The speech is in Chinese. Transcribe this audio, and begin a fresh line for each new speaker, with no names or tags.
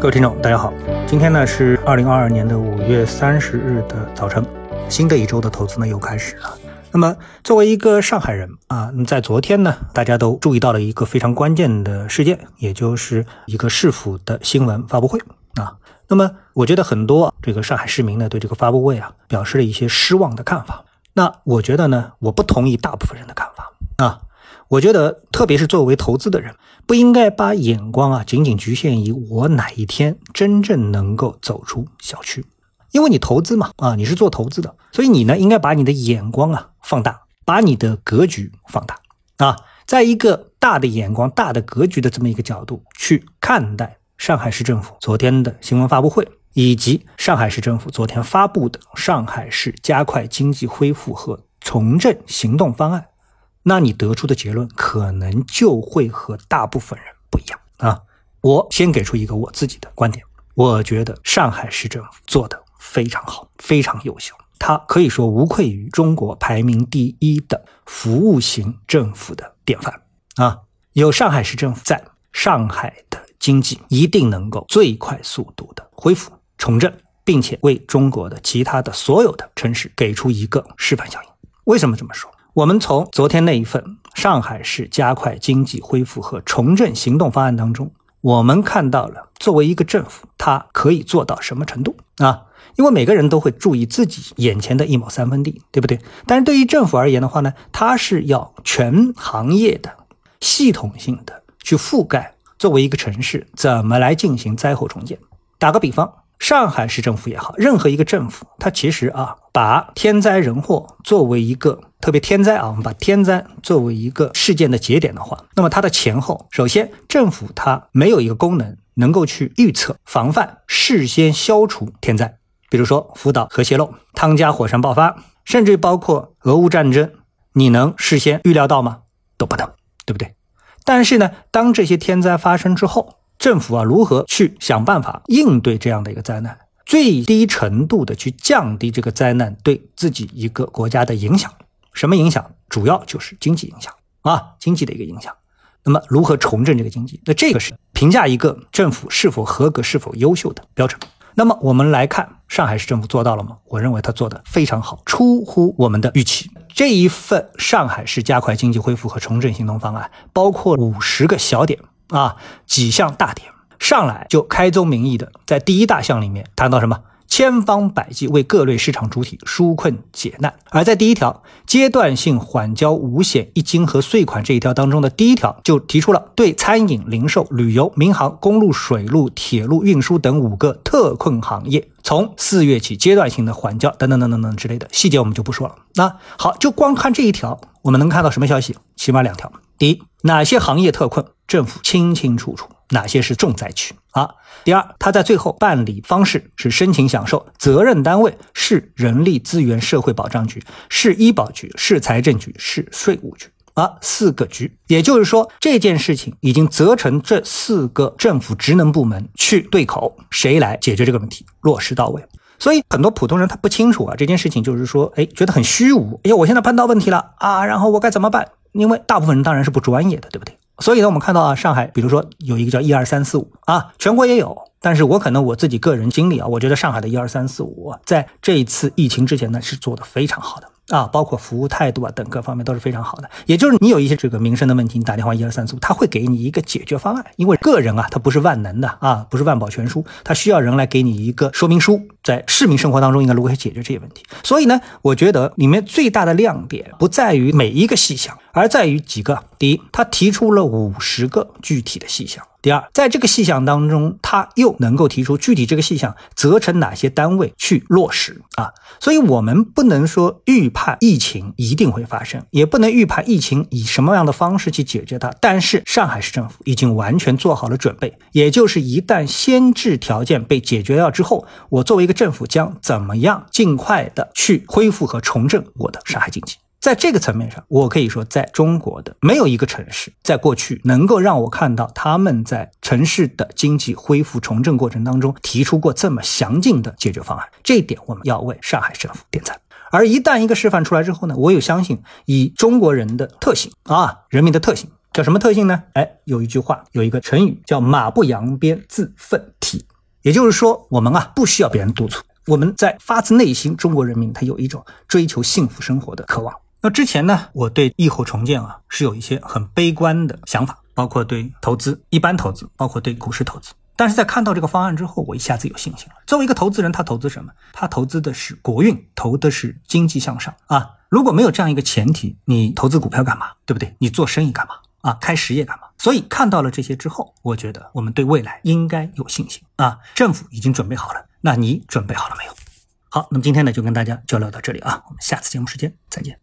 各位听众，大家好，今天呢是二零二二年的五月三十日的早晨，新的一周的投资呢又开始了。那么作为一个上海人啊，在昨天呢，大家都注意到了一个非常关键的事件，也就是一个市府的新闻发布会啊。那么我觉得很多这个上海市民呢对这个发布会啊表示了一些失望的看法。那我觉得呢，我不同意大部分人的看法啊。我觉得，特别是作为投资的人，不应该把眼光啊仅仅局限于我哪一天真正能够走出小区，因为你投资嘛，啊，你是做投资的，所以你呢应该把你的眼光啊放大，把你的格局放大啊，在一个大的眼光、大的格局的这么一个角度去看待上海市政府昨天的新闻发布会，以及上海市政府昨天发布的上海市加快经济恢复和重振行动方案。那你得出的结论可能就会和大部分人不一样啊！我先给出一个我自己的观点，我觉得上海市政府做的非常好，非常优秀，它可以说无愧于中国排名第一的服务型政府的典范啊！有上海市政府在，上海的经济一定能够最快速度的恢复重振，并且为中国的其他的所有的城市给出一个示范效应。为什么这么说？我们从昨天那一份上海市加快经济恢复和重振行动方案当中，我们看到了作为一个政府，它可以做到什么程度啊？因为每个人都会注意自己眼前的一亩三分地，对不对？但是对于政府而言的话呢，它是要全行业的、系统性的去覆盖，作为一个城市怎么来进行灾后重建？打个比方。上海市政府也好，任何一个政府，它其实啊，把天灾人祸作为一个特别天灾啊，我们把天灾作为一个事件的节点的话，那么它的前后，首先政府它没有一个功能能够去预测、防范、事先消除天灾，比如说福岛核泄漏、汤加火山爆发，甚至包括俄乌战争，你能事先预料到吗？都不能，对不对？但是呢，当这些天灾发生之后，政府啊，如何去想办法应对这样的一个灾难，最低程度的去降低这个灾难对自己一个国家的影响？什么影响？主要就是经济影响啊，经济的一个影响。那么如何重振这个经济？那这个是评价一个政府是否合格、是否优秀的标准。那么我们来看上海市政府做到了吗？我认为他做的非常好，出乎我们的预期。这一份上海市加快经济恢复和重振行动方案包括五十个小点。啊，几项大点上来就开宗明义的，在第一大项里面谈到什么？千方百计为各类市场主体纾困解难。而在第一条阶段性缓交五险一金和税款这一条当中的第一条，就提出了对餐饮、零售、旅游、民航、公路、水路、铁路运输等五个特困行业，从四月起阶段性的缓交等等等等等之类的细节我们就不说了。那好，就光看这一条，我们能看到什么消息？起码两条。第一，哪些行业特困？政府清清楚楚哪些是重灾区啊？第二，他在最后办理方式是申请享受，责任单位是人力资源社会保障局、市医保局、市财政局、市税务局啊，四个局。也就是说，这件事情已经责成这四个政府职能部门去对口，谁来解决这个问题，落实到位。所以很多普通人他不清楚啊，这件事情就是说，哎，觉得很虚无。哎呀，我现在碰到问题了啊，然后我该怎么办？因为大部分人当然是不专业的，对不对？所以呢，我们看到啊，上海，比如说有一个叫一二三四五啊，全国也有，但是我可能我自己个人经历啊，我觉得上海的一二三四五在这一次疫情之前呢，是做的非常好的。啊，包括服务态度啊等各方面都是非常好的。也就是你有一些这个民生的问题，你打电话一二三四五，他会给你一个解决方案。因为个人啊，他不是万能的啊，不是万宝全书，他需要人来给你一个说明书，在市民生活当中应该如何解决这些问题。所以呢，我觉得里面最大的亮点不在于每一个细项，而在于几个。第一，他提出了五十个具体的细项。第二，在这个细项当中，他又能够提出具体这个细项责成哪些单位去落实啊？所以，我们不能说预判疫情一定会发生，也不能预判疫情以什么样的方式去解决它。但是，上海市政府已经完全做好了准备，也就是一旦先制条件被解决掉之后，我作为一个政府将怎么样尽快的去恢复和重振我的上海经济。在这个层面上，我可以说，在中国的没有一个城市，在过去能够让我看到他们在城市的经济恢复重振过程当中提出过这么详尽的解决方案。这一点，我们要为上海市政府点赞。而一旦一个示范出来之后呢，我有相信，以中国人的特性啊，人民的特性，叫什么特性呢？哎，有一句话，有一个成语叫“马不扬鞭自奋蹄”。也就是说，我们啊不需要别人督促，我们在发自内心，中国人民他有一种追求幸福生活的渴望。那之前呢，我对疫后重建啊是有一些很悲观的想法，包括对投资、一般投资，包括对股市投资。但是在看到这个方案之后，我一下子有信心了。作为一个投资人，他投资什么？他投资的是国运，投的是经济向上啊。如果没有这样一个前提，你投资股票干嘛？对不对？你做生意干嘛？啊，开实业干嘛？所以看到了这些之后，我觉得我们对未来应该有信心啊。政府已经准备好了，那你准备好了没有？好，那么今天呢就跟大家交流到这里啊，我们下次节目时间再见。